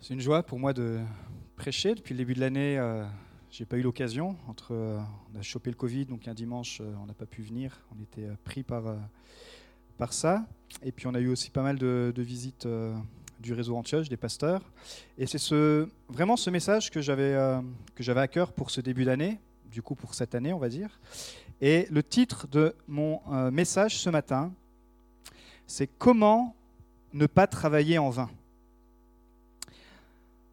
C'est une joie pour moi de prêcher. Depuis le début de l'année, euh, j'ai pas eu l'occasion. Entre, euh, on a chopé le Covid, donc un dimanche, euh, on n'a pas pu venir. On était euh, pris par, par ça. Et puis on a eu aussi pas mal de, de visites du réseau Antioche, des pasteurs. Et c'est ce, vraiment ce message que j'avais que j'avais à cœur pour ce début d'année, du coup pour cette année, on va dire. Et le titre de mon message ce matin, c'est Comment ne pas travailler en vain?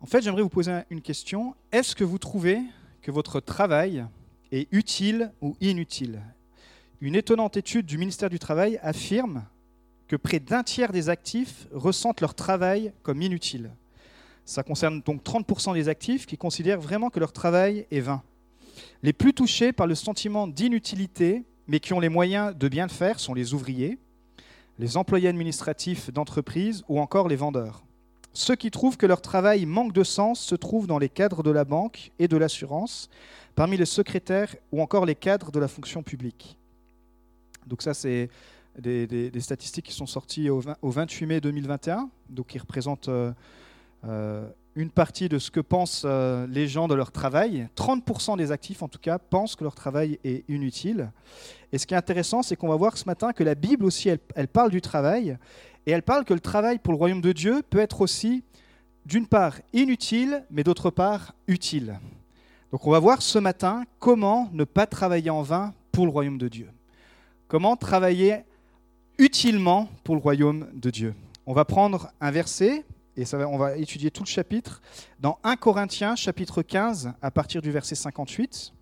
En fait, j'aimerais vous poser une question. Est-ce que vous trouvez que votre travail est utile ou inutile? Une étonnante étude du ministère du Travail affirme que près d'un tiers des actifs ressentent leur travail comme inutile. Ça concerne donc 30% des actifs qui considèrent vraiment que leur travail est vain. Les plus touchés par le sentiment d'inutilité, mais qui ont les moyens de bien le faire, sont les ouvriers, les employés administratifs d'entreprises ou encore les vendeurs. Ceux qui trouvent que leur travail manque de sens se trouvent dans les cadres de la banque et de l'assurance, parmi les secrétaires ou encore les cadres de la fonction publique. Donc ça, c'est des, statistiques qui sont sorties au, 20 au 28 mai 2021, donc qui représentent euh, euh, une partie de ce que pensent euh, les gens de leur travail. 30% des actifs, en tout cas, pensent que leur travail est inutile. Et ce qui est intéressant, c'est qu'on va voir ce matin que la Bible aussi, elle parle du travail, et elle parle que le travail pour le royaume de Dieu peut être aussi, d'une part, inutile, mais d'autre part, utile. Donc on va voir ce matin comment ne pas travailler en vain pour le royaume de Dieu. Comment travailler utilement pour le royaume de Dieu. On va prendre un verset, et ça on va étudier tout le chapitre, dans 1 Corinthiens chapitre 15, à partir du verset 58.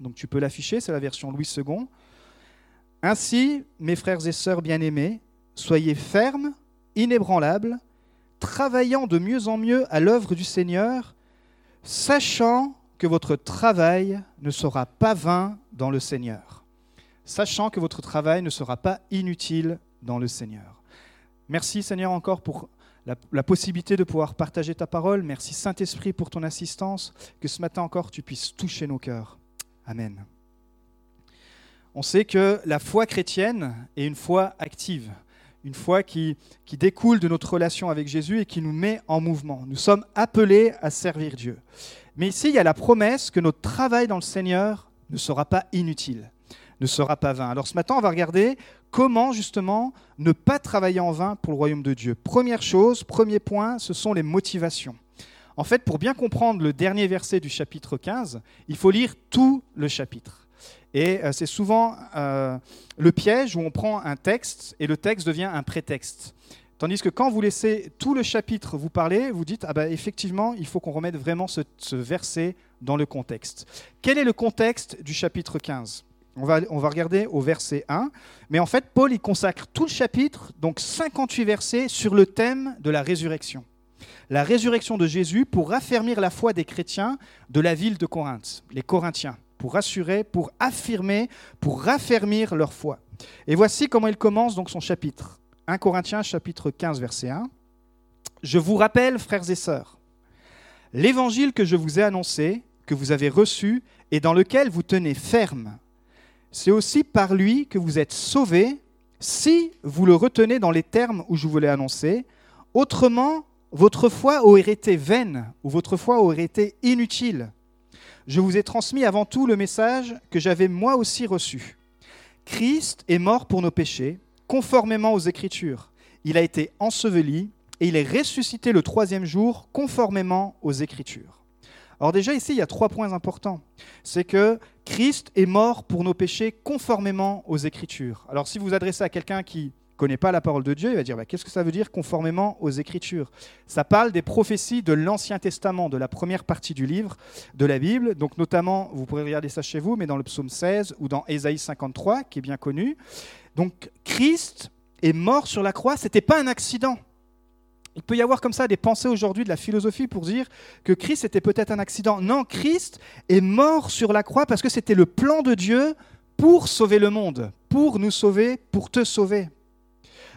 Donc tu peux l'afficher, c'est la version Louis II. Ainsi, mes frères et sœurs bien-aimés, soyez fermes, inébranlables, travaillant de mieux en mieux à l'œuvre du Seigneur, sachant que votre travail ne sera pas vain dans le Seigneur. Sachant que votre travail ne sera pas inutile dans le Seigneur. Merci Seigneur encore pour la, possibilité de pouvoir partager ta parole. Merci Saint-Esprit pour ton assistance. Que ce matin encore tu puisses toucher nos cœurs. Amen. On sait que la foi chrétienne est une foi active, une foi qui, qui découle de notre relation avec Jésus et qui nous met en mouvement. Nous sommes appelés à servir Dieu. Mais ici, il y a la promesse que notre travail dans le Seigneur ne sera pas inutile, ne sera pas vain. Alors ce matin, on va regarder comment justement ne pas travailler en vain pour le royaume de Dieu. Première chose, premier point, ce sont les motivations. En fait, pour bien comprendre le dernier verset du chapitre 15, il faut lire tout le chapitre. Et euh, c'est souvent euh, le piège où on prend un texte et le texte devient un prétexte. Tandis que quand vous laissez tout le chapitre vous parler, vous dites, ah ben effectivement, il faut qu'on remette vraiment ce, verset dans le contexte. Quel est le contexte du chapitre 15 on va, on va regarder au verset 1. Mais en fait, Paul, il consacre tout le chapitre, donc 58 versets, sur le thème de la résurrection. La résurrection de Jésus pour raffermir la foi des chrétiens de la ville de Corinthe, les Corinthiens, pour rassurer, pour affirmer, pour raffermir leur foi. Et voici comment il commence donc son chapitre. 1 Corinthiens chapitre 15 verset 1. Je vous rappelle, frères et sœurs, l'évangile que je vous ai annoncé, que vous avez reçu et dans lequel vous tenez ferme, c'est aussi par lui que vous êtes sauvés si vous le retenez dans les termes où je vous l'ai annoncé. Autrement, votre foi aurait été vaine ou votre foi aurait été inutile. Je vous ai transmis avant tout le message que j'avais moi aussi reçu. Christ est mort pour nos péchés, conformément aux Écritures. Il a été enseveli et il est ressuscité le troisième jour, conformément aux Écritures. Alors déjà ici, il y a trois points importants. C'est que Christ est mort pour nos péchés conformément aux Écritures. Alors si vous vous adressez à quelqu'un qui connaît pas la parole de Dieu, il va dire bah, qu'est-ce que ça veut dire conformément aux Écritures? Ça parle des prophéties de l'Ancien Testament, de la première partie du livre de la Bible. Donc notamment, vous pourrez regarder ça chez vous, mais dans le psaume 16 ou dans Ésaïe 53, qui est bien connu. Donc Christ est mort sur la croix, c'était pas un accident. Il peut y avoir comme ça des pensées aujourd'hui de la philosophie pour dire que Christ était peut-être un accident. Non, Christ est mort sur la croix parce que c'était le plan de Dieu pour sauver le monde, pour nous sauver, pour te sauver.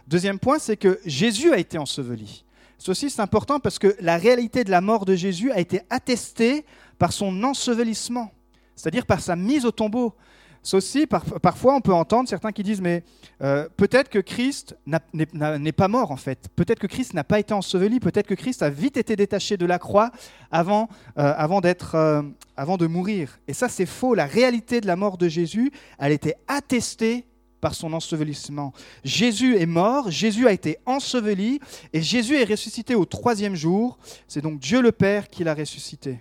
Deuxième point, c'est que Jésus a été enseveli. Ceci, c'est important parce que la réalité de la mort de Jésus a été attestée par son ensevelissement, c'est-à-dire par sa mise au tombeau. Ça aussi, parfois, on peut entendre certains qui disent, mais euh, peut-être que Christ n'est pas mort en fait. Peut-être que Christ n'a pas été enseveli. Peut-être que Christ a vite été détaché de la croix avant, euh, avant, euh, avant de mourir. Et ça, c'est faux. La réalité de la mort de Jésus, elle était attestée par son ensevelissement. Jésus est mort, Jésus a été enseveli, et Jésus est ressuscité au troisième jour. C'est donc Dieu le Père qui l'a ressuscité.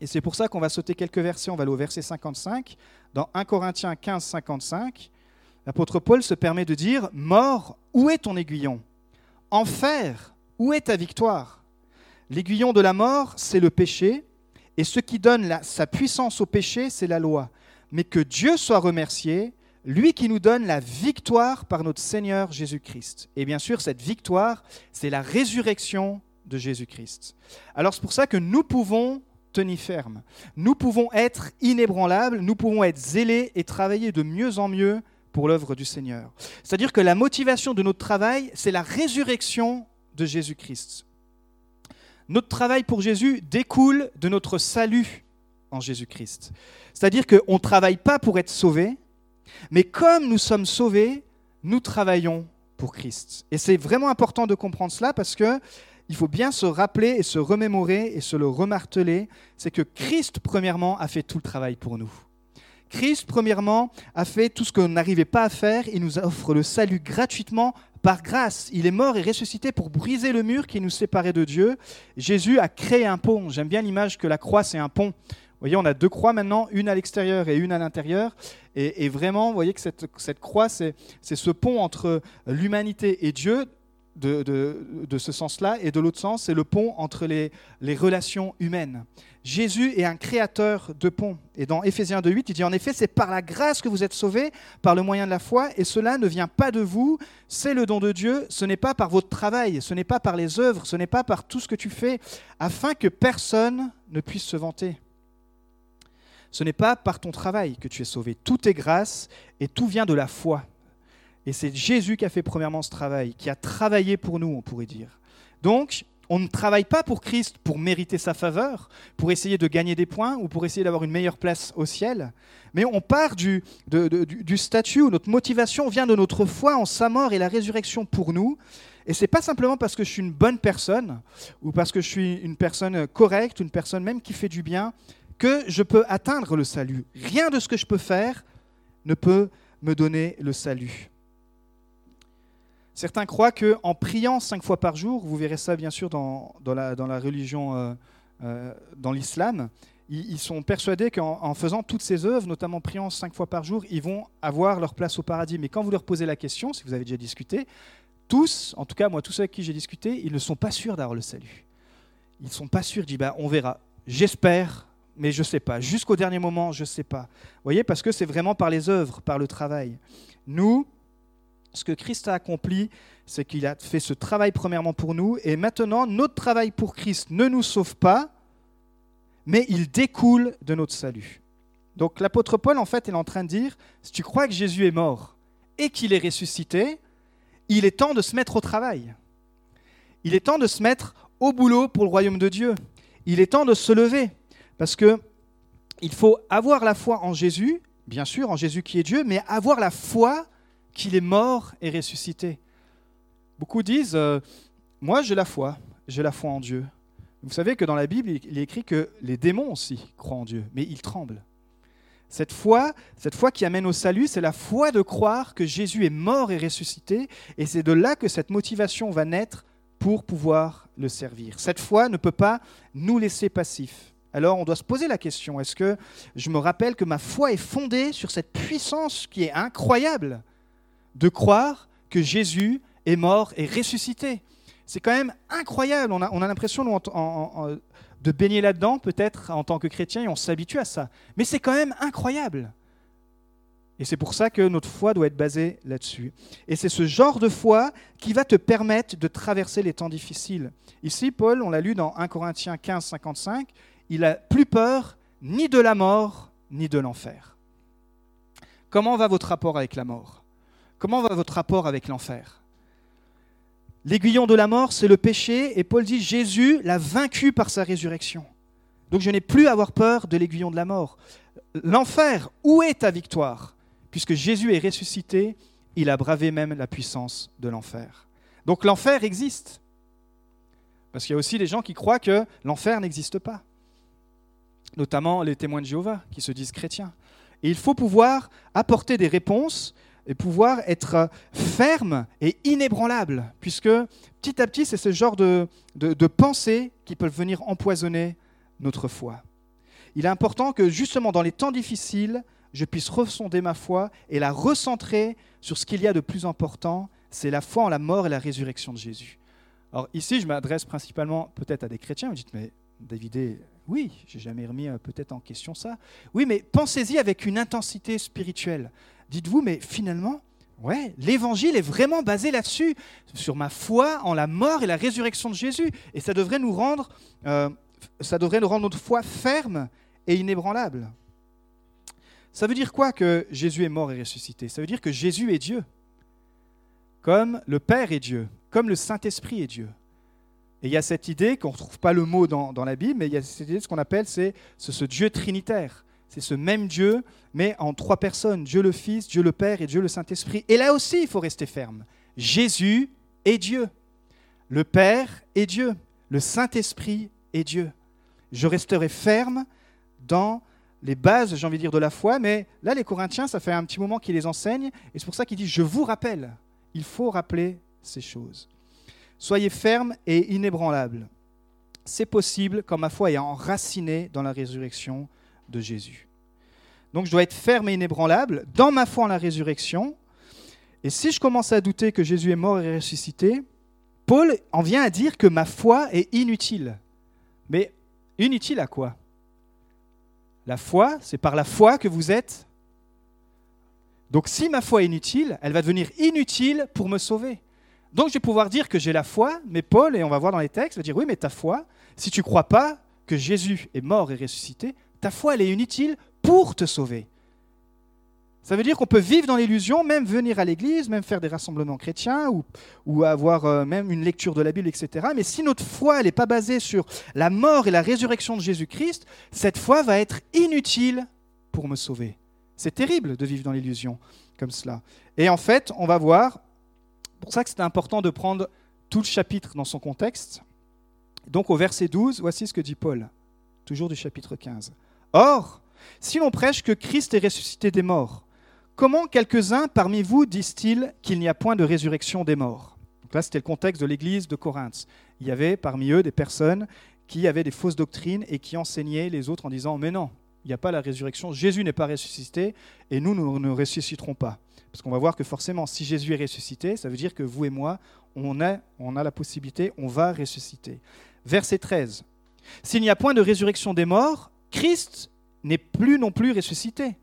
Et c'est pour ça qu'on va sauter quelques versets, on va aller au verset 55. Dans 1 Corinthiens 15, 55, l'apôtre Paul se permet de dire, Mort, où est ton aiguillon? Enfer, où est ta victoire? L'aiguillon de la mort, c'est le péché, et ce qui donne sa puissance au péché, c'est la loi. Mais que Dieu soit remercié, lui qui nous donne la victoire par notre Seigneur Jésus-Christ. Et bien sûr, cette victoire, c'est la résurrection de Jésus-Christ. Alors c'est pour ça que nous pouvons tenir ferme. Nous pouvons être inébranlables, nous pouvons être zélés et travailler de mieux en mieux pour l'œuvre du Seigneur. C'est-à-dire que la motivation de notre travail, c'est la résurrection de Jésus-Christ. Notre travail pour Jésus découle de notre salut en Jésus-Christ. C'est-à-dire qu'on ne travaille pas pour être sauvé, mais comme nous sommes sauvés, nous travaillons pour Christ. Et c'est vraiment important de comprendre cela parce que il faut bien se rappeler et se remémorer et se le remarteler, c'est que Christ, premièrement, a fait tout le travail pour nous. Christ, premièrement, a fait tout ce qu'on n'arrivait pas à faire. Il nous offre le salut gratuitement par grâce. Il est mort et ressuscité pour briser le mur qui nous séparait de Dieu. Jésus a créé un pont. J'aime bien l'image que la croix, c'est un pont. Vous voyez, on a deux croix maintenant, une à l'extérieur et une à l'intérieur. Et, vraiment, vous voyez que cette, croix, c'est ce pont entre l'humanité et Dieu de, ce sens-là, et de l'autre sens, c'est le pont entre les, relations humaines. Jésus est un créateur de ponts. Et dans Éphésiens 2.8, il dit en effet, c'est par la grâce que vous êtes sauvés, par le moyen de la foi, et cela ne vient pas de vous, c'est le don de Dieu, ce n'est pas par votre travail, ce n'est pas par les œuvres, ce n'est pas par tout ce que tu fais, afin que personne ne puisse se vanter. Ce n'est pas par ton travail que tu es sauvé, tout est grâce, et tout vient de la foi. Et c'est Jésus qui a fait premièrement ce travail, qui a travaillé pour nous, on pourrait dire. Donc, on ne travaille pas pour Christ pour mériter sa faveur, pour essayer de gagner des points ou pour essayer d'avoir une meilleure place au ciel, mais on part du, du, statut où notre motivation vient de notre foi en sa mort et la résurrection pour nous. Et c'est pas simplement parce que je suis une bonne personne ou parce que je suis une personne correcte, une personne même qui fait du bien, que je peux atteindre le salut. Rien de ce que je peux faire ne peut me donner le salut. Certains croient qu'en priant cinq fois par jour, vous verrez ça bien sûr dans, dans, la, dans la, religion, euh, euh, dans l'islam, ils, sont persuadés qu'en faisant toutes ces œuvres, notamment priant cinq fois par jour, ils vont avoir leur place au paradis. Mais quand vous leur posez la question, si vous avez déjà discuté, tous, en tout cas moi, tous ceux avec qui j'ai discuté, ils ne sont pas sûrs d'avoir le salut. Ils ne sont pas sûrs, ils disent, bah, on verra. J'espère, mais je ne sais pas. Jusqu'au dernier moment, je ne sais pas. Vous voyez, parce que c'est vraiment par les œuvres, par le travail. Nous, ce que Christ a accompli, c'est qu'il a fait ce travail premièrement pour nous, et maintenant notre travail pour Christ ne nous sauve pas, mais il découle de notre salut. Donc l'apôtre Paul, en fait, est en train de dire, si tu crois que Jésus est mort et qu'il est ressuscité, il est temps de se mettre au travail. Il est temps de se mettre au boulot pour le royaume de Dieu. Il est temps de se lever, parce que il faut avoir la foi en Jésus, bien sûr, en Jésus qui est Dieu, mais avoir la foi qu'il est mort et ressuscité. Beaucoup disent, euh, moi j'ai la foi, j'ai la foi en Dieu. Vous savez que dans la Bible, il est écrit que les démons aussi croient en Dieu, mais ils tremblent. Cette foi, cette foi qui amène au salut, c'est la foi de croire que Jésus est mort et ressuscité, et c'est de là que cette motivation va naître pour pouvoir le servir. Cette foi ne peut pas nous laisser passifs. Alors on doit se poser la question, est-ce que je me rappelle que ma foi est fondée sur cette puissance qui est incroyable de croire que Jésus est mort et ressuscité? C'est quand même incroyable. On a, l'impression de baigner là-dedans, peut-être en tant que chrétien, et on s'habitue à ça. Mais c'est quand même incroyable. Et c'est pour ça que notre foi doit être basée là-dessus. Et c'est ce genre de foi qui va te permettre de traverser les temps difficiles. Ici, Paul, on l'a lu dans 1 Corinthiens 15, 55, il a plus peur ni de la mort, ni de l'enfer. Comment va votre rapport avec la mort? Comment va votre rapport avec l'enfer? L'aiguillon de la mort, c'est le péché, et Paul dit Jésus l'a vaincu par sa résurrection. Donc je n'ai plus à avoir peur de l'aiguillon de la mort. L'enfer, où est ta victoire? Puisque Jésus est ressuscité, il a bravé même la puissance de l'enfer. Donc l'enfer existe. Parce qu'il y a aussi des gens qui croient que l'enfer n'existe pas. Notamment les témoins de Jéhovah qui se disent chrétiens. Il faut pouvoir apporter des réponses et pouvoir être ferme et inébranlable, puisque petit à petit, c'est ce genre de, de, pensées qui peuvent venir empoisonner notre foi. Il est important que justement dans les temps difficiles, je puisse ressonder ma foi et la recentrer sur ce qu'il y a de plus important, c'est la foi en la mort et la résurrection de Jésus. Alors ici, je m'adresse principalement peut-être à des chrétiens, vous dites, mais David, oui, j'ai jamais remis euh, peut-être en question ça. Oui, mais pensez-y avec une intensité spirituelle. Dites-vous, mais finalement, ouais, l'évangile est vraiment basé là-dessus, sur ma foi en la mort et la résurrection de Jésus. Et ça devrait nous rendre, euh, ça devrait nous rendre notre foi ferme et inébranlable. Ça veut dire quoi que Jésus est mort et ressuscité? Ça veut dire que Jésus est Dieu, comme le Père est Dieu, comme le Saint-Esprit est Dieu. Et il y a cette idée qu'on ne retrouve pas le mot dans, la Bible, mais il y a cette idée, ce qu'on appelle, c'est ce Dieu trinitaire. C'est ce même Dieu, mais en trois personnes, Dieu le Fils, Dieu le Père et Dieu le Saint-Esprit. Et là aussi, il faut rester ferme. Jésus est Dieu. Le Père est Dieu. Le Saint-Esprit est Dieu. Je resterai ferme dans les bases, j'ai envie de dire, de la foi, mais là, les Corinthiens, ça fait un petit moment qu'ils les enseignent, et c'est pour ça qu'ils disent, je vous rappelle, il faut rappeler ces choses. Soyez fermes et inébranlables. C'est possible quand ma foi est enracinée dans la résurrection de Jésus. Donc je dois être ferme et inébranlable dans ma foi en la résurrection. Et si je commence à douter que Jésus est mort et ressuscité, Paul en vient à dire que ma foi est inutile. Mais inutile à quoi? La foi, c'est par la foi que vous êtes. Donc si ma foi est inutile, elle va devenir inutile pour me sauver. Donc je vais pouvoir dire que j'ai la foi, mais Paul, et on va voir dans les textes, va dire oui, mais ta foi, si tu crois pas que Jésus est mort et ressuscité, ta foi, elle est inutile pour te sauver. Ça veut dire qu'on peut vivre dans l'illusion, même venir à l'église, même faire des rassemblements chrétiens ou, avoir euh, même une lecture de la Bible, etc. Mais si notre foi n'est pas basée sur la mort et la résurrection de Jésus-Christ, cette foi va être inutile pour me sauver. C'est terrible de vivre dans l'illusion comme cela. Et en fait, on va voir pour ça que c'est important de prendre tout le chapitre dans son contexte. Donc au verset 12, voici ce que dit Paul, toujours du chapitre 15. Or, si l'on prêche que Christ est ressuscité des morts, comment quelques-uns parmi vous disent-ils qu'il n'y a point de résurrection des morts? Donc là, c'était le contexte de l'église de Corinthe. Il y avait parmi eux des personnes qui avaient des fausses doctrines et qui enseignaient les autres en disant Mais non, il n'y a pas la résurrection, Jésus n'est pas ressuscité et nous ne ressusciterons pas. Parce qu'on va voir que forcément, si Jésus est ressuscité, ça veut dire que vous et moi, on a, on a la possibilité, on va ressusciter. Verset 13. S'il n'y a point de résurrection des morts, Christ n'est plus non plus ressuscité.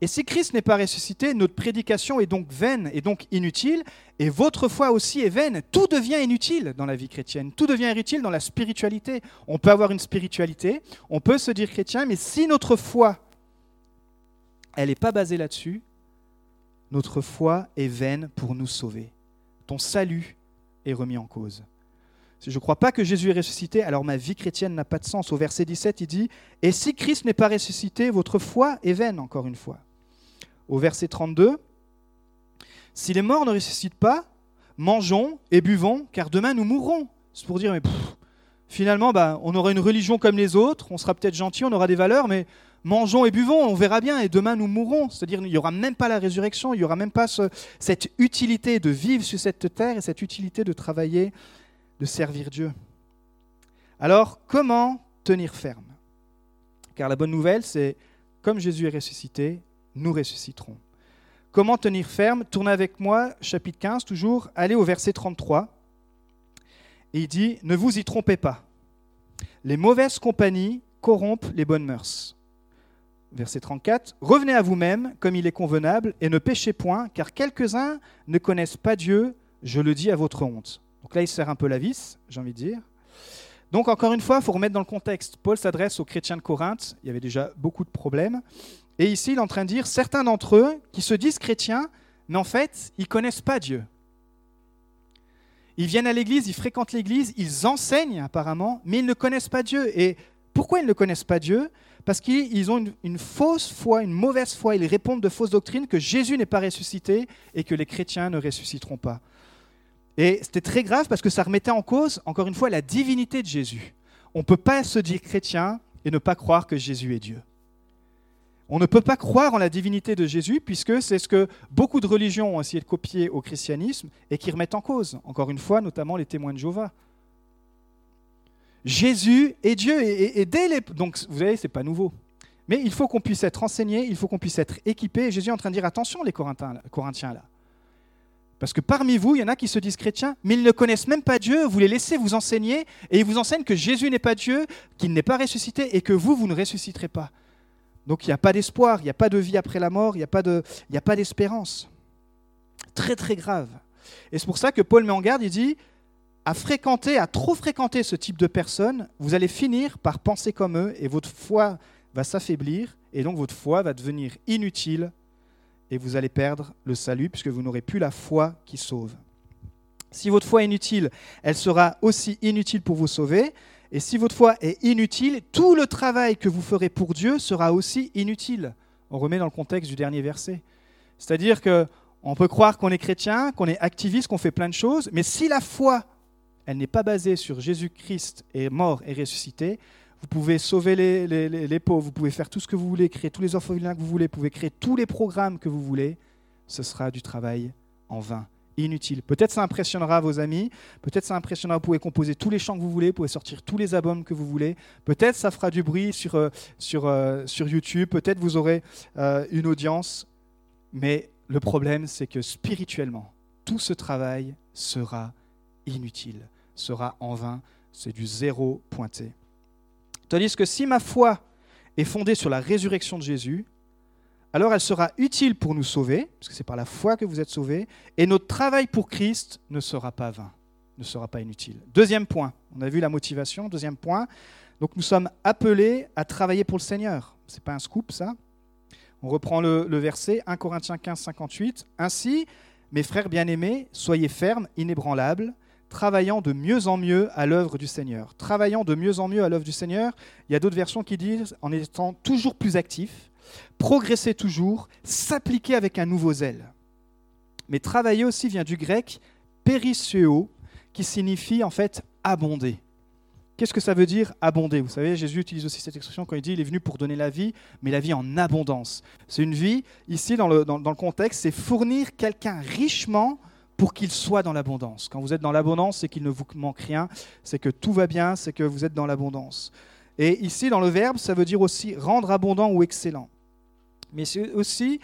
Et si Christ n'est pas ressuscité, notre prédication est donc vaine et donc inutile, et votre foi aussi est vaine. Tout devient inutile dans la vie chrétienne, tout devient inutile dans la spiritualité. On peut avoir une spiritualité, on peut se dire chrétien, mais si notre foi, elle n'est pas basée là-dessus, notre foi est vaine pour nous sauver. Ton salut est remis en cause. Si je ne crois pas que Jésus est ressuscité, alors ma vie chrétienne n'a pas de sens. Au verset 17, il dit, Et si Christ n'est pas ressuscité, votre foi est vaine, encore une fois. Au verset 32, Si les morts ne ressuscitent pas, mangeons et buvons, car demain nous mourrons. C'est pour dire, mais finalement, bah, on aura une religion comme les autres, on sera peut-être gentil, on aura des valeurs, mais mangeons et buvons, on verra bien, et demain nous mourrons. C'est-à-dire il n'y aura même pas la résurrection, il n'y aura même pas cette utilité de vivre sur cette terre et cette utilité de travailler, de servir Dieu. Alors, comment tenir ferme? Car la bonne nouvelle, c'est comme Jésus est ressuscité, nous ressusciterons. Comment tenir ferme? Tournez avec moi, chapitre 15, toujours, allez au verset 33. Et il dit, ne vous y trompez pas. Les mauvaises compagnies corrompent les bonnes mœurs. Verset 34, Revenez à vous-même comme il est convenable et ne péchez point, car quelques-uns ne connaissent pas Dieu, je le dis à votre honte. Donc là, il sert un peu la vis, j'ai envie de dire. Donc encore une fois, il faut remettre dans le contexte. Paul s'adresse aux chrétiens de Corinthe, il y avait déjà beaucoup de problèmes. Et ici, il est en train de dire, certains d'entre eux qui se disent chrétiens, mais en fait, ils connaissent pas Dieu. Ils viennent à l'église, ils fréquentent l'église, ils enseignent apparemment, mais ils ne connaissent pas Dieu. Et pourquoi ils ne connaissent pas Dieu? Parce qu'ils ont une, fausse foi, une mauvaise foi. Ils répondent de fausses doctrines que Jésus n'est pas ressuscité et que les chrétiens ne ressusciteront pas. Et c'était très grave parce que ça remettait en cause, encore une fois, la divinité de Jésus. On ne peut pas se dire chrétien et ne pas croire que Jésus est Dieu. On ne peut pas croire en la divinité de Jésus puisque c'est ce que beaucoup de religions ont essayé de copier au christianisme et qui remettent en cause, encore une fois, notamment les témoins de Jéhovah. Jésus est Dieu et, dès les... Donc vous savez, c'est pas nouveau. Mais il faut qu'on puisse être enseigné, il faut qu'on puisse être équipé. Jésus est en train de dire attention les Corinthiens là. Parce que parmi vous, il y en a qui se disent chrétiens, mais ils ne connaissent même pas Dieu, vous les laissez vous enseigner, et ils vous enseignent que Jésus n'est pas Dieu, qu'il n'est pas ressuscité, et que vous, vous ne ressusciterez pas. Donc il n'y a pas d'espoir, il n'y a pas de vie après la mort, il n'y a pas d'espérance. très très grave. Et c'est pour ça que Paul met en garde, il dit, à fréquenter, à trop fréquenter ce type de personnes, vous allez finir par penser comme eux, et votre foi va s'affaiblir, et donc votre foi va devenir inutile et vous allez perdre le salut puisque vous n'aurez plus la foi qui sauve. Si votre foi est inutile, elle sera aussi inutile pour vous sauver. Et si votre foi est inutile, tout le travail que vous ferez pour Dieu sera aussi inutile. On remet dans le contexte du dernier verset. C'est-à-dire que on peut croire qu'on est chrétien, qu'on est activiste, qu'on fait plein de choses, mais si la foi, elle n'est pas basée sur Jésus-Christ est mort et ressuscité, vous pouvez sauver les, pauvres, vous pouvez faire tout ce que vous voulez, créer tous les orphelins que vous voulez, vous pouvez créer tous les programmes que vous voulez. Ce sera du travail en vain, inutile. Peut-être ça impressionnera vos amis, peut-être ça impressionnera, vous pouvez composer tous les chants que vous voulez, vous pouvez sortir tous les albums que vous voulez, peut-être ça fera du bruit sur, euh, sur, euh, sur YouTube, peut-être vous aurez euh, une audience, mais le problème c'est que spirituellement, tout ce travail sera inutile, sera en vain, c'est du zéro pointé. Tandis que si ma foi est fondée sur la résurrection de Jésus, alors elle sera utile pour nous sauver, parce que c'est par la foi que vous êtes sauvés, et notre travail pour Christ ne sera pas vain, ne sera pas inutile. Deuxième point, on a vu la motivation. Deuxième point, donc nous sommes appelés à travailler pour le Seigneur. Ce n'est pas un scoop ça. On reprend le, le verset 1 Corinthiens 15, 58. Ainsi, mes frères bien-aimés, soyez fermes, inébranlables, travaillant de mieux en mieux à l'œuvre du Seigneur. Travaillant de mieux en mieux à l'œuvre du Seigneur, il y a d'autres versions qui disent en étant toujours plus actif, progresser toujours, s'appliquer avec un nouveau zèle. Mais travailler aussi vient du grec perisseo, qui signifie en fait abonder. Qu'est-ce que ça veut dire abonder? Vous savez, Jésus utilise aussi cette expression quand il dit il est venu pour donner la vie, mais la vie en abondance. C'est une vie, ici dans le, dans le contexte, c'est fournir quelqu'un richement pour qu'il soit dans l'abondance. Quand vous êtes dans l'abondance, c'est qu'il ne vous manque rien, c'est que tout va bien, c'est que vous êtes dans l'abondance. Et ici, dans le verbe, ça veut dire aussi rendre abondant ou excellent. Mais c'est aussi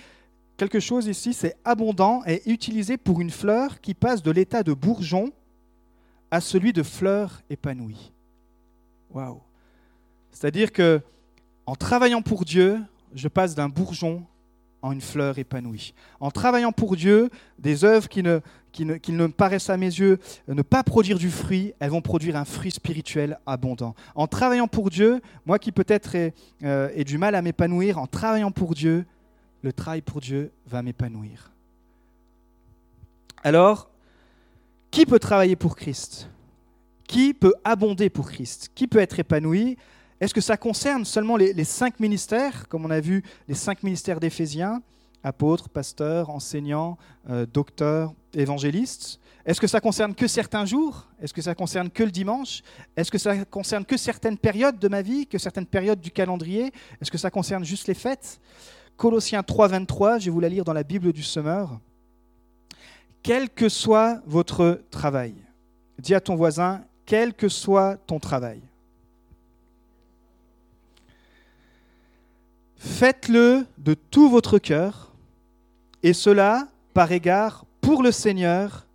quelque chose ici, c'est abondant et utilisé pour une fleur qui passe de l'état de bourgeon à celui de fleur épanouie. Waouh! C'est-à-dire que en travaillant pour Dieu, je passe d'un bourgeon en une fleur épanouie. En travaillant pour Dieu, des œuvres qui ne, qui ne, qui ne paraissent à mes yeux ne pas produire du fruit, elles vont produire un fruit spirituel abondant. En travaillant pour Dieu, moi qui peut-être ai, euh, ai du mal à m'épanouir, en travaillant pour Dieu, le travail pour Dieu va m'épanouir. Alors, qui peut travailler pour Christ? Qui peut abonder pour Christ? Qui peut être épanoui? Est-ce que ça concerne seulement les, cinq ministères, comme on a vu les cinq ministères d'Éphésiens, apôtres, pasteurs, enseignants, euh, docteurs, évangélistes? Est-ce que ça concerne que certains jours? Est-ce que ça concerne que le dimanche? Est-ce que ça concerne que certaines périodes de ma vie, que certaines périodes du calendrier? Est-ce que ça concerne juste les fêtes? Colossiens 3, 23, je vais vous la lire dans la Bible du Semeur. Quel que soit votre travail, dis à ton voisin, quel que soit ton travail. Faites-le de tout votre cœur, et cela par égard pour le Seigneur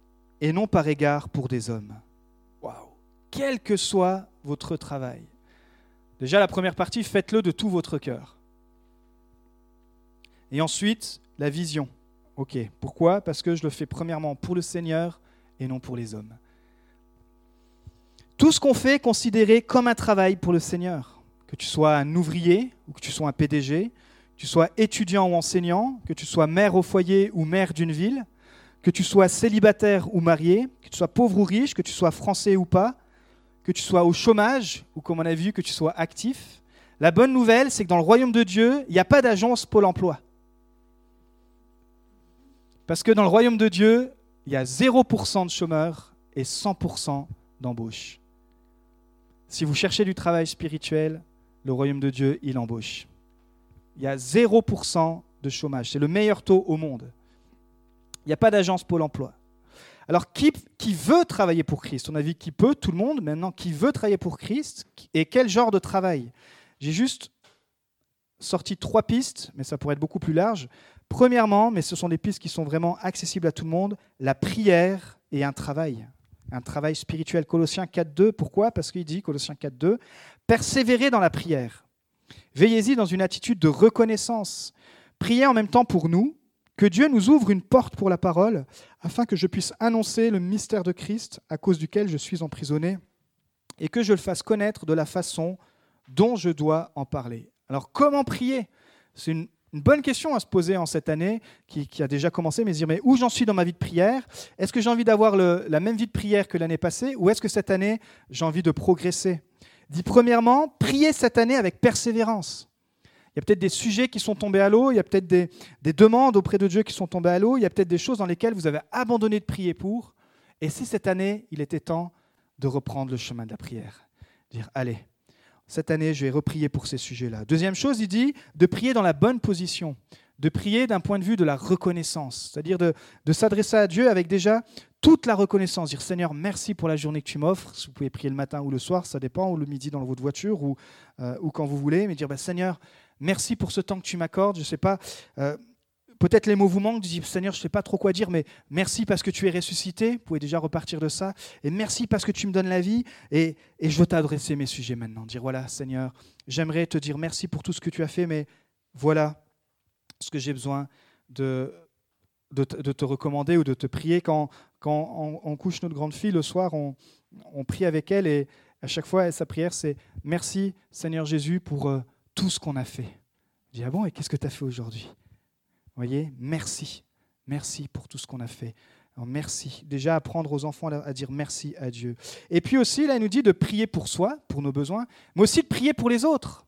et non par égard pour des hommes. Waouh Quel que soit votre travail. Déjà, la première partie, faites-le de tout votre cœur. Et ensuite, la vision. Ok, pourquoi? Parce que je le fais premièrement pour le Seigneur et non pour les hommes. Tout ce qu'on fait est considéré comme un travail pour le Seigneur que tu sois un ouvrier ou que tu sois un PDG, que tu sois étudiant ou enseignant, que tu sois maire au foyer ou maire d'une ville, que tu sois célibataire ou marié, que tu sois pauvre ou riche, que tu sois français ou pas, que que tu sois au chômage ou comme on a vu que tu sois actif. La bonne nouvelle, c'est que dans le royaume de Dieu, il n'y a pas d'agence Pôle emploi. Parce que dans le royaume de Dieu, il y a 0% de chômeurs et 100% d'embauche. Si vous cherchez du travail spirituel, le royaume de Dieu, il embauche. Il y a 0% de chômage. C'est le meilleur taux au monde. Il n'y a pas d'agence Pôle emploi. Alors, qui, veut travailler pour Christ? On a vu qui peut, tout le monde. Maintenant, qui veut travailler pour Christ? Et quel genre de travail? J'ai juste sorti trois pistes, mais ça pourrait être beaucoup plus large. Premièrement, mais ce sont des pistes qui sont vraiment accessibles à tout le monde, la prière et un travail. Un travail spirituel. Colossiens 4.2, pourquoi? Parce qu'il dit, Colossiens 4.2, persévérez dans la prière. Veillez-y dans une attitude de reconnaissance. Priez en même temps pour nous, que Dieu nous ouvre une porte pour la parole, afin que je puisse annoncer le mystère de Christ à cause duquel je suis emprisonné, et que je le fasse connaître de la façon dont je dois en parler. Alors comment prier? C'est une, bonne question à se poser en cette année qui, a déjà commencé, mais dire mais où j'en suis dans ma vie de prière? Est-ce que j'ai envie d'avoir la même vie de prière que l'année passée, ou est-ce que cette année j'ai envie de progresser? Dit premièrement, priez cette année avec persévérance. Il y a peut-être des sujets qui sont tombés à l'eau, il y a peut-être des, demandes auprès de Dieu qui sont tombées à l'eau, il y a peut-être des choses dans lesquelles vous avez abandonné de prier pour. Et si cette année, il était temps de reprendre le chemin de la prière, dire allez, cette année, je vais reprier pour ces sujets-là. Deuxième chose, il dit de prier dans la bonne position, de prier d'un point de vue de la reconnaissance, c'est-à-dire de, s'adresser à Dieu avec déjà toute la reconnaissance, dire Seigneur, merci pour la journée que tu m'offres. Vous pouvez prier le matin ou le soir, ça dépend, ou le midi dans votre voiture, ou, euh, ou quand vous voulez, mais dire bah, Seigneur, Merci pour ce temps que tu m'accordes. Je ne sais pas, euh, peut-être les mots vous manquent. Dis, Seigneur, je ne sais pas trop quoi dire, mais merci parce que tu es ressuscité. Vous pouvez déjà repartir de ça. Et merci parce que tu me donnes la vie. Et, je veux t'adresser mes sujets maintenant. Dire, voilà, Seigneur, j'aimerais te dire merci pour tout ce que tu as fait, mais voilà ce que j'ai besoin de, te recommander ou de te prier. Quand, on, couche notre grande fille le soir, on, prie avec elle et à chaque fois, sa prière, c'est merci Seigneur Jésus pour... Euh, tout ce qu'on a fait. Je dis, ah bon, et qu'est-ce que tu as fait aujourd'hui? Voyez, merci. Merci pour tout ce qu'on a fait. merci. Déjà, apprendre aux enfants à dire merci à Dieu. Et puis aussi, là, il nous dit de prier pour soi, pour nos besoins, mais aussi de prier pour les autres.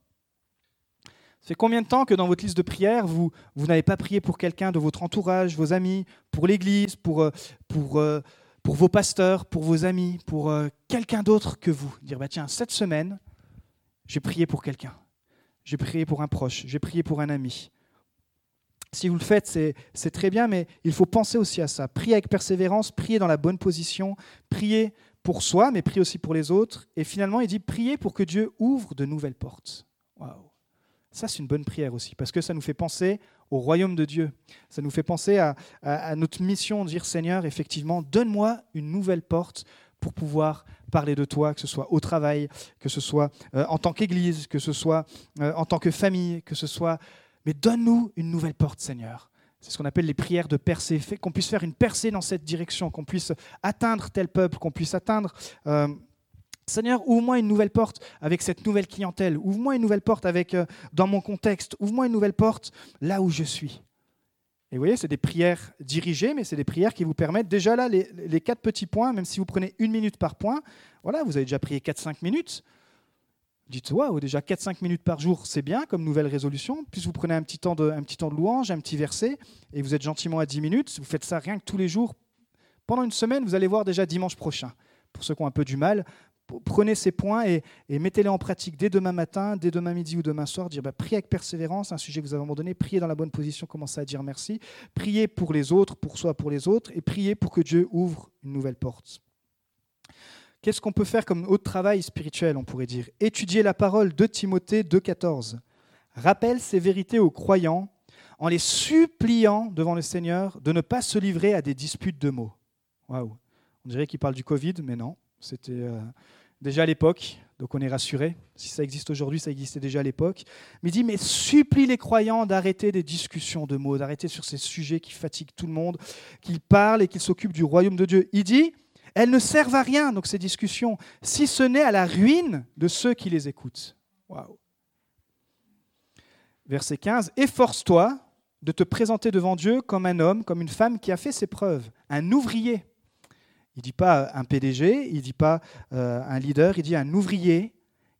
Fait combien de temps que dans votre liste de prières, vous, n'avez pas prié pour quelqu'un de votre entourage, vos amis, pour l'Église, pour, euh, euh, vos pasteurs, pour vos amis, pour euh, quelqu'un d'autre que vous? Dire, bah, tiens, cette semaine, j'ai prié pour quelqu'un. J'ai prié pour un proche, j'ai prié pour un ami. Si vous le faites, c'est très bien, mais il faut penser aussi à ça. Prier avec persévérance, prier dans la bonne position, prier pour soi, mais prier aussi pour les autres. Et finalement, il dit prier pour que Dieu ouvre de nouvelles portes. Waouh! Ça, c'est une bonne prière aussi, parce que ça nous fait penser au royaume de Dieu. Ça nous fait penser à, notre mission, dire Seigneur, effectivement, donne-moi une nouvelle porte pour pouvoir parler de toi, que ce soit au travail, que ce soit euh, en tant qu'Église, que ce soit euh, en tant que famille, que ce soit... Mais donne-nous une nouvelle porte, Seigneur. C'est ce qu'on appelle les prières de percée, qu'on puisse faire une percée dans cette direction, qu'on puisse atteindre tel peuple, qu'on puisse atteindre... Euh, Seigneur, ouvre-moi une nouvelle porte avec cette nouvelle clientèle, ouvre-moi une nouvelle porte avec, dans mon contexte, ouvre-moi une nouvelle porte là où je suis. Et vous voyez, c'est des prières dirigées, mais c'est des prières qui vous permettent déjà là, les, quatre petits points, même si vous prenez une minute par point, voilà, vous avez déjà prié 4-5 minutes. Dites, waouh, déjà 4-5 minutes par jour, c'est bien comme nouvelle résolution. Puis vous prenez un petit, temps de, un petit temps de louange, un petit verset, et vous êtes gentiment à 10 minutes. Vous faites ça rien que tous les jours. Pendant une semaine, vous allez voir déjà dimanche prochain. Pour ceux qui ont un peu du mal, prenez ces points et, mettez-les en pratique dès demain matin, dès demain midi ou demain soir. Dire bah, priez avec persévérance, un sujet que vous avez abandonné, priez dans la bonne position, commencez à dire merci. Priez pour les autres, pour soi, pour les autres, et priez pour que Dieu ouvre une nouvelle porte. Qu'est-ce qu'on peut faire comme autre travail spirituel, on pourrait dire? Étudier la parole de Timothée 2,14. Rappelle ces vérités aux croyants en les suppliant devant le Seigneur de ne pas se livrer à des disputes de mots. Waouh On dirait qu'il parle du Covid, mais non. C'était. Euh, déjà à l'époque, donc on est rassuré. Si ça existe aujourd'hui, ça existait déjà à l'époque. Mais il dit, mais supplie les croyants d'arrêter des discussions de mots, d'arrêter sur ces sujets qui fatiguent tout le monde, qu'ils parlent et qu'ils s'occupent du royaume de Dieu. Il dit, elles ne servent à rien, donc ces discussions, si ce n'est à la ruine de ceux qui les écoutent. Waouh. Verset 15, efforce-toi de te présenter devant Dieu comme un homme, comme une femme qui a fait ses preuves, un ouvrier Il ne dit pas un PDG, il ne dit pas euh, un leader, il dit un ouvrier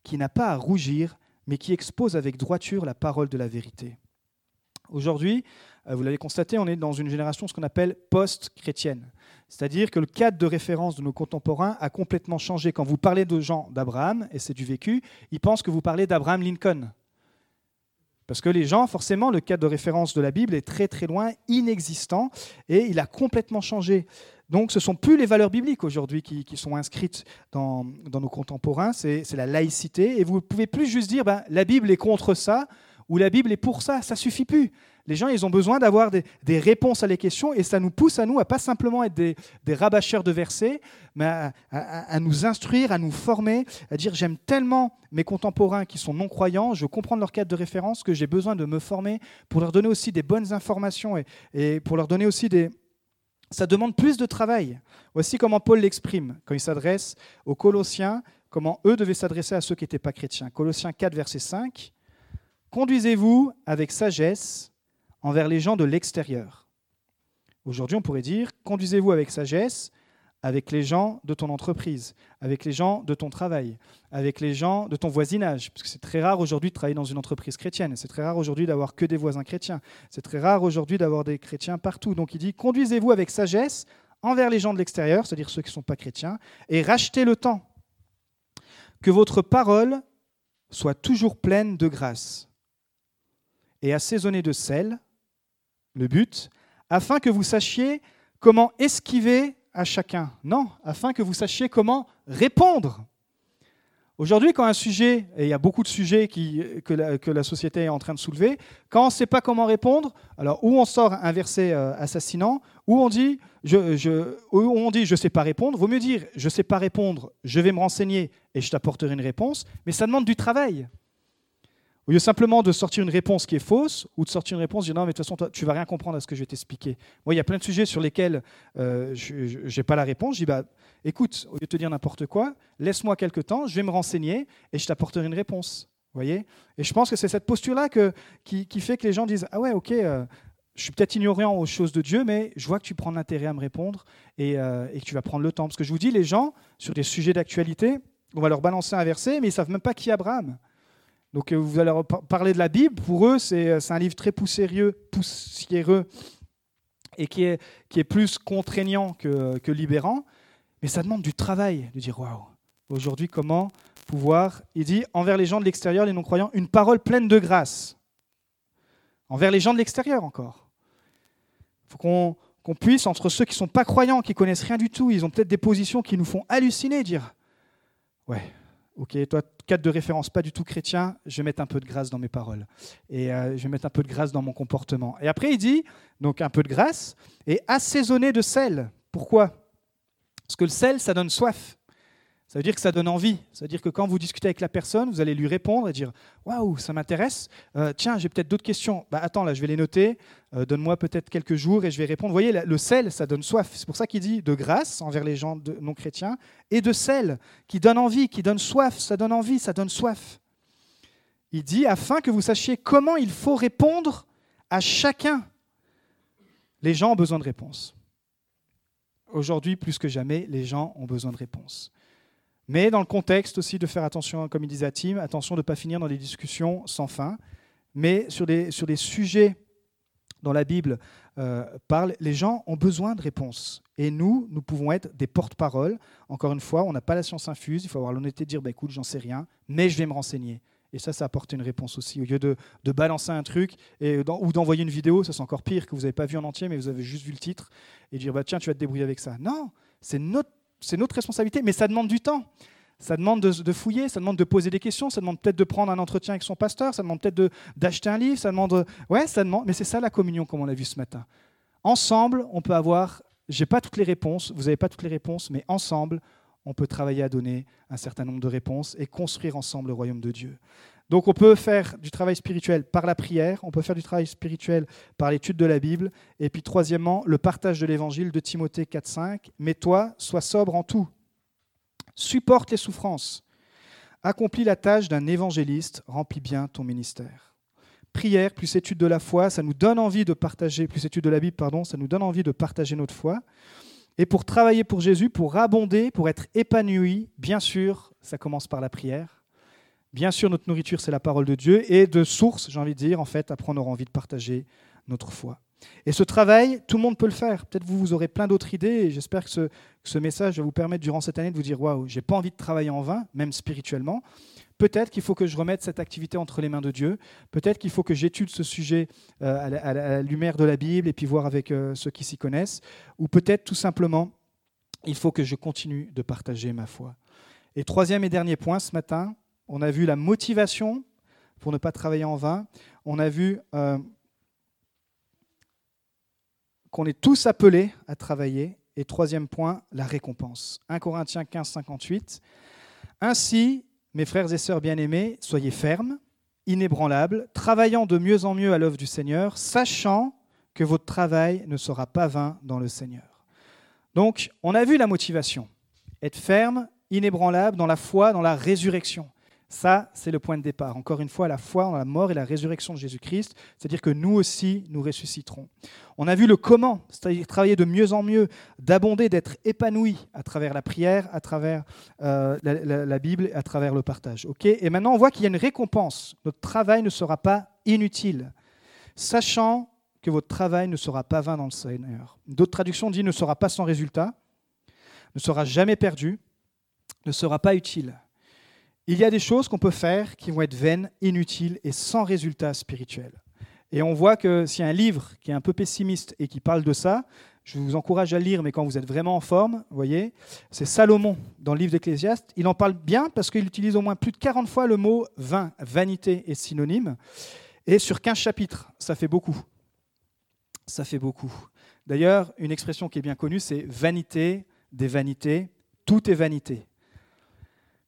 qui n'a pas à rougir, mais qui expose avec droiture la parole de la vérité. Aujourd'hui, euh, vous l'avez constaté, on est dans une génération ce qu'on appelle post-chrétienne. C'est-à-dire que le cadre de référence de nos contemporains a complètement changé. Quand vous parlez de gens d'Abraham, et c'est du vécu, ils pensent que vous parlez d'Abraham Lincoln. Parce que les gens, forcément, le cadre de référence de la Bible est très très loin, inexistant, et il a complètement changé. Donc ce ne sont plus les valeurs bibliques aujourd'hui qui, sont inscrites dans, nos contemporains, c'est la laïcité, et vous ne pouvez plus juste dire ben, la Bible est contre ça, ou la Bible est pour ça, ça suffit plus. Les gens, ils ont besoin d'avoir des, réponses à les questions et ça nous pousse à nous à pas simplement être des, rabâcheurs de versets, mais à, nous instruire, à nous former, à dire j'aime tellement mes contemporains qui sont non-croyants, je comprends leur cadre de référence que j'ai besoin de me former pour leur donner aussi des bonnes informations et, et pour leur donner aussi des... Ça demande plus de travail. Voici comment Paul l'exprime quand il s'adresse aux Colossiens, comment eux devaient s'adresser à ceux qui n'étaient pas chrétiens. Colossiens 4, verset 5. Conduisez-vous avec sagesse envers les gens de l'extérieur. Aujourd'hui, on pourrait dire, conduisez-vous avec sagesse avec les gens de ton entreprise, avec les gens de ton travail, avec les gens de ton voisinage, parce que c'est très rare aujourd'hui de travailler dans une entreprise chrétienne, c'est très rare aujourd'hui d'avoir que des voisins chrétiens, c'est très rare aujourd'hui d'avoir des chrétiens partout. Donc il dit, conduisez-vous avec sagesse envers les gens de l'extérieur, c'est-à-dire ceux qui ne sont pas chrétiens, et rachetez le temps. Que votre parole soit toujours pleine de grâce et assaisonnée de sel, le but, afin que vous sachiez comment esquiver à chacun. Non, afin que vous sachiez comment répondre. Aujourd'hui, quand un sujet, et il y a beaucoup de sujets qui, que, la, société est en train de soulever, quand on ne sait pas comment répondre, alors ou on sort un verset euh, assassinant, ou on dit je, je, on dit je ne sais pas répondre, vaut mieux dire je ne sais pas répondre, je vais me renseigner et je t'apporterai une réponse, mais ça demande du travail. Au lieu simplement de sortir une réponse qui est fausse ou de sortir une réponse, dire non, mais de toute façon, toi, tu vas rien comprendre à ce que je vais t'expliquer. Moi, il y a plein de sujets sur lesquels euh, je n'ai pas la réponse. Je dis, bah, écoute, au lieu de te dire n'importe quoi, laisse-moi quelques temps, je vais me renseigner et je t'apporterai une réponse. voyez? Et je pense que c'est cette posture-là qui, qui, fait que les gens disent, ah ouais, ok, euh, je suis peut-être ignorant aux choses de Dieu, mais je vois que tu prends l'intérêt à me répondre et, euh, et, que tu vas prendre le temps. Parce que je vous dis, les gens, sur des sujets d'actualité, on va leur balancer un verset, mais ils ne savent même pas qui est Abraham. Donc euh, vous allez parler de la Bible, pour eux euh, c'est un livre très poussiéreux, poussiéreux et qui est, qui est plus contraignant que, que libérant, mais ça demande du travail de dire waouh, aujourd'hui comment pouvoir, il dit envers les gens de l'extérieur, les non-croyants, une parole pleine de grâce. Envers les gens de l'extérieur encore. Il faut qu'on qu'on puisse, entre ceux qui ne sont pas croyants, qui connaissent rien du tout, ils ont peut-être des positions qui nous font halluciner, dire Ouais, Ok, toi, cadre de référence pas du tout chrétien, je vais mettre un peu de grâce dans mes paroles. Et euh, je vais mettre un peu de grâce dans mon comportement. Et après, il dit, donc un peu de grâce, et assaisonner de sel. Pourquoi? Parce que le sel, ça donne soif. Ça veut dire que ça donne envie. Ça veut dire que quand vous discutez avec la personne, vous allez lui répondre et dire Waouh, ça m'intéresse. Euh, tiens, j'ai peut-être d'autres questions. Bah, attends, là, je vais les noter. Euh, donne-moi peut-être quelques jours et je vais répondre. Vous voyez, le sel, ça donne soif. C'est pour ça qu'il dit de grâce envers les gens non chrétiens et de sel qui donne envie, qui donne soif. Ça donne envie, ça donne soif. Il dit afin que vous sachiez comment il faut répondre à chacun. Les gens ont besoin de réponses. Aujourd'hui, plus que jamais, les gens ont besoin de réponses. Mais dans le contexte aussi de faire attention, comme il disait à Tim, attention de ne pas finir dans des discussions sans fin. Mais sur des, sur des sujets dont la Bible euh, parle, les gens ont besoin de réponses. Et nous, nous pouvons être des porte-paroles. Encore une fois, on n'a pas la science infuse, il faut avoir l'honnêteté de dire, bah, écoute, j'en sais rien, mais je vais me renseigner. Et ça, ça apporte une réponse aussi. Au lieu de, de balancer un truc et, ou d'envoyer une vidéo, ça c'est encore pire, que vous n'avez pas vu en entier, mais vous avez juste vu le titre, et dire, bah, tiens, tu vas te débrouiller avec ça. Non, c'est notre c'est notre responsabilité, mais ça demande du temps. Ça demande de, fouiller, ça demande de poser des questions, ça demande peut-être de prendre un entretien avec son pasteur, ça demande peut-être d'acheter un livre, ça demande. Ouais, ça demande. Mais c'est ça la communion, comme on l'a vu ce matin. Ensemble, on peut avoir. J'ai pas toutes les réponses, vous n'avez pas toutes les réponses, mais ensemble, on peut travailler à donner un certain nombre de réponses et construire ensemble le royaume de Dieu. Donc on peut faire du travail spirituel par la prière, on peut faire du travail spirituel par l'étude de la Bible, et puis troisièmement, le partage de l'évangile de Timothée 4.5. Mais toi, sois sobre en tout. Supporte les souffrances. Accomplis la tâche d'un évangéliste, remplis bien ton ministère. Prière plus étude de la foi, ça nous donne envie de partager, plus étude de la Bible, pardon, ça nous donne envie de partager notre foi. Et pour travailler pour Jésus, pour abonder, pour être épanoui, bien sûr, ça commence par la prière. Bien sûr, notre nourriture, c'est la parole de Dieu. Et de source, j'ai envie de dire, en fait, après, on aura envie de partager notre foi. Et ce travail, tout le monde peut le faire. Peut-être vous, vous aurez plein d'autres idées. Et j'espère que ce, message va vous permettre, durant cette année, de vous dire Waouh, j'ai pas envie de travailler en vain, même spirituellement. Peut-être qu'il faut que je remette cette activité entre les mains de Dieu. Peut-être qu'il faut que j'étude ce sujet euh, à, la, lumière de la Bible et puis voir avec euh, ceux qui s'y connaissent. Ou peut-être tout simplement, il faut que je continue de partager ma foi. Et troisième et dernier point ce matin, on a vu la motivation pour ne pas travailler en vain. On a vu euh, qu'on est tous appelés à travailler. Et troisième point, la récompense. 1 Corinthiens 15, 58. Ainsi, mes frères et sœurs bien-aimés, soyez fermes, inébranlables, travaillant de mieux en mieux à l'œuvre du Seigneur, sachant que votre travail ne sera pas vain dans le Seigneur. Donc, on a vu la motivation. Être ferme, inébranlable dans la foi, dans la résurrection. Ça, c'est le point de départ. Encore une fois, la foi en la mort et la résurrection de Jésus-Christ, c'est-à-dire que nous aussi, nous ressusciterons. On a vu le comment, c'est-à-dire travailler de mieux en mieux, d'abonder, d'être épanoui à travers la prière, à travers euh, la, Bible, à travers le partage. Et maintenant, on voit qu'il y a une récompense. Notre travail ne sera pas inutile, sachant que votre travail ne sera pas vain dans le Seigneur. D'autres traductions disent ne sera pas sans résultat, ne sera jamais perdu, ne sera pas utile. Il y a des choses qu'on peut faire qui vont être vaines, inutiles et sans résultat spirituel. Et on voit que s'il y a un livre qui est un peu pessimiste et qui parle de ça, je vous encourage à lire, mais quand vous êtes vraiment en forme, voyez, c'est Salomon dans le livre d'Ecclésiaste. Il en parle bien parce qu'il utilise au moins plus de 40 fois le mot vain, vanité est synonyme. Et sur 15 chapitres, ça fait beaucoup. Ça fait beaucoup. D'ailleurs, une expression qui est bien connue, c'est vanité des vanités, tout est vanité.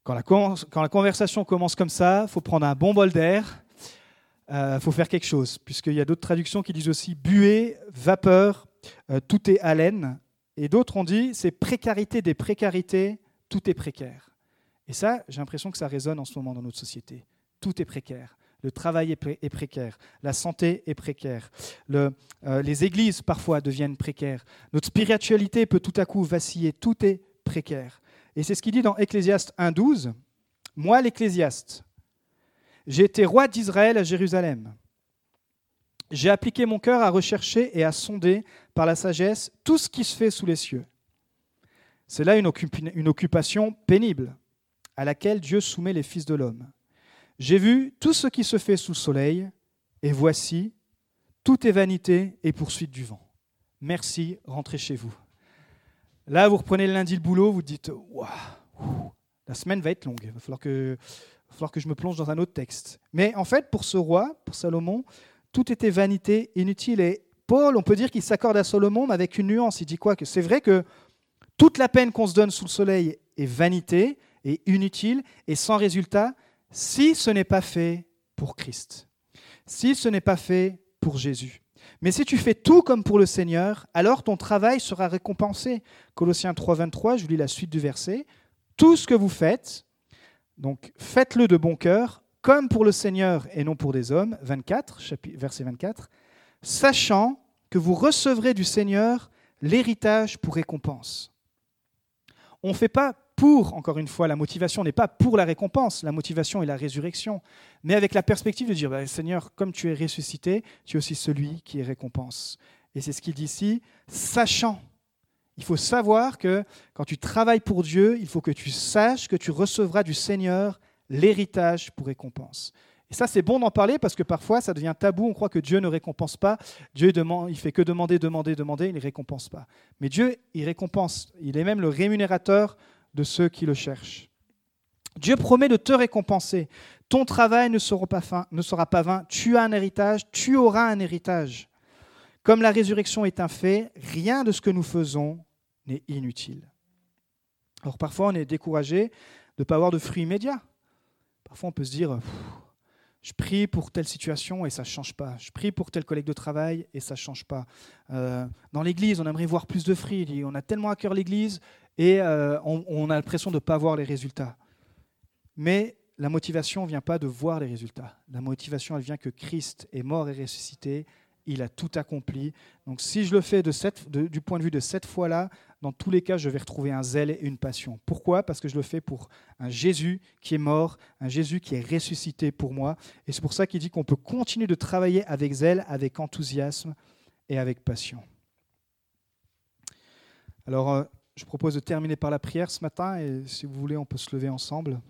Quand la, conversation commence comme ça, il faut prendre un bon bol d'air, il euh, faut faire quelque chose, puisqu'il y a d'autres traductions qui disent aussi buée, vapeur, euh, tout est haleine. Et d'autres ont dit c'est précarité des précarités, tout est précaire. Et ça, j'ai l'impression que ça résonne en ce moment dans notre société. Tout est précaire. Le travail est, précaire, la santé est précaire, euh, les églises parfois deviennent précaires, notre spiritualité peut tout à coup vaciller, tout est précaire. Et c'est ce qu'il dit dans Ecclésiaste 1.12. Moi, l'Ecclésiaste, j'ai été roi d'Israël à Jérusalem. J'ai appliqué mon cœur à rechercher et à sonder par la sagesse tout ce qui se fait sous les cieux. C'est là une, une occupation pénible à laquelle Dieu soumet les fils de l'homme. J'ai vu tout ce qui se fait sous le soleil, et voici, tout est vanité et poursuite du vent. Merci, rentrez chez vous. Là, vous reprenez le lundi le boulot, vous dites Waouh, la semaine va être longue, il va falloir, que, falloir que je me plonge dans un autre texte. Mais en fait, pour ce roi, pour Salomon, tout était vanité, inutile. Et Paul, on peut dire qu'il s'accorde à Salomon, mais avec une nuance. Il dit quoi Que c'est vrai que toute la peine qu'on se donne sous le soleil est vanité et inutile et sans résultat si ce n'est pas fait pour Christ, si ce n'est pas fait pour Jésus. Mais si tu fais tout comme pour le Seigneur, alors ton travail sera récompensé. Colossiens 3, 23, je lis la suite du verset. Tout ce que vous faites, donc faites-le de bon cœur, comme pour le Seigneur et non pour des hommes. 24, verset 24. Sachant que vous recevrez du Seigneur l'héritage pour récompense. On ne fait pas pour, encore une fois, la motivation n'est pas pour la récompense, la motivation est la résurrection, mais avec la perspective de dire, bah, Seigneur, comme tu es ressuscité, tu es aussi celui qui est récompense. Et c'est ce qu'il dit ici, sachant. Il faut savoir que quand tu travailles pour Dieu, il faut que tu saches que tu recevras du Seigneur l'héritage pour récompense. Et ça, c'est bon d'en parler parce que parfois, ça devient tabou. On croit que Dieu ne récompense pas. Dieu, demande, il fait que demander, demander, demander. Il ne récompense pas. Mais Dieu, il récompense. Il est même le rémunérateur de ceux qui le cherchent. Dieu promet de te récompenser. Ton travail ne sera pas, vain. Tu as un héritage, tu auras un héritage. Comme la résurrection est un fait, rien de ce que nous faisons n'est inutile. Alors parfois on est découragé de ne pas avoir de fruits immédiats. Parfois on peut se dire, je prie pour telle situation et ça ne change pas. Je prie pour tel collègue de travail et ça ne change pas. Euh, dans l'Église, on aimerait voir plus de fruits. On a tellement à cœur l'Église et euh, on, a l'impression de ne pas voir les résultats. Mais la motivation ne vient pas de voir les résultats. La motivation, elle vient que Christ est mort et ressuscité il a tout accompli. Donc si je le fais du point de vue de cette foi-là, dans tous les cas, je vais retrouver un zèle et une passion. Pourquoi? Parce que je le fais pour un Jésus qui est mort, un Jésus qui est ressuscité pour moi. Et c'est pour ça qu'il dit qu'on peut continuer de travailler avec zèle, avec enthousiasme et avec passion. Alors, euh, je propose de terminer par la prière ce matin, et si vous voulez, on peut se lever ensemble.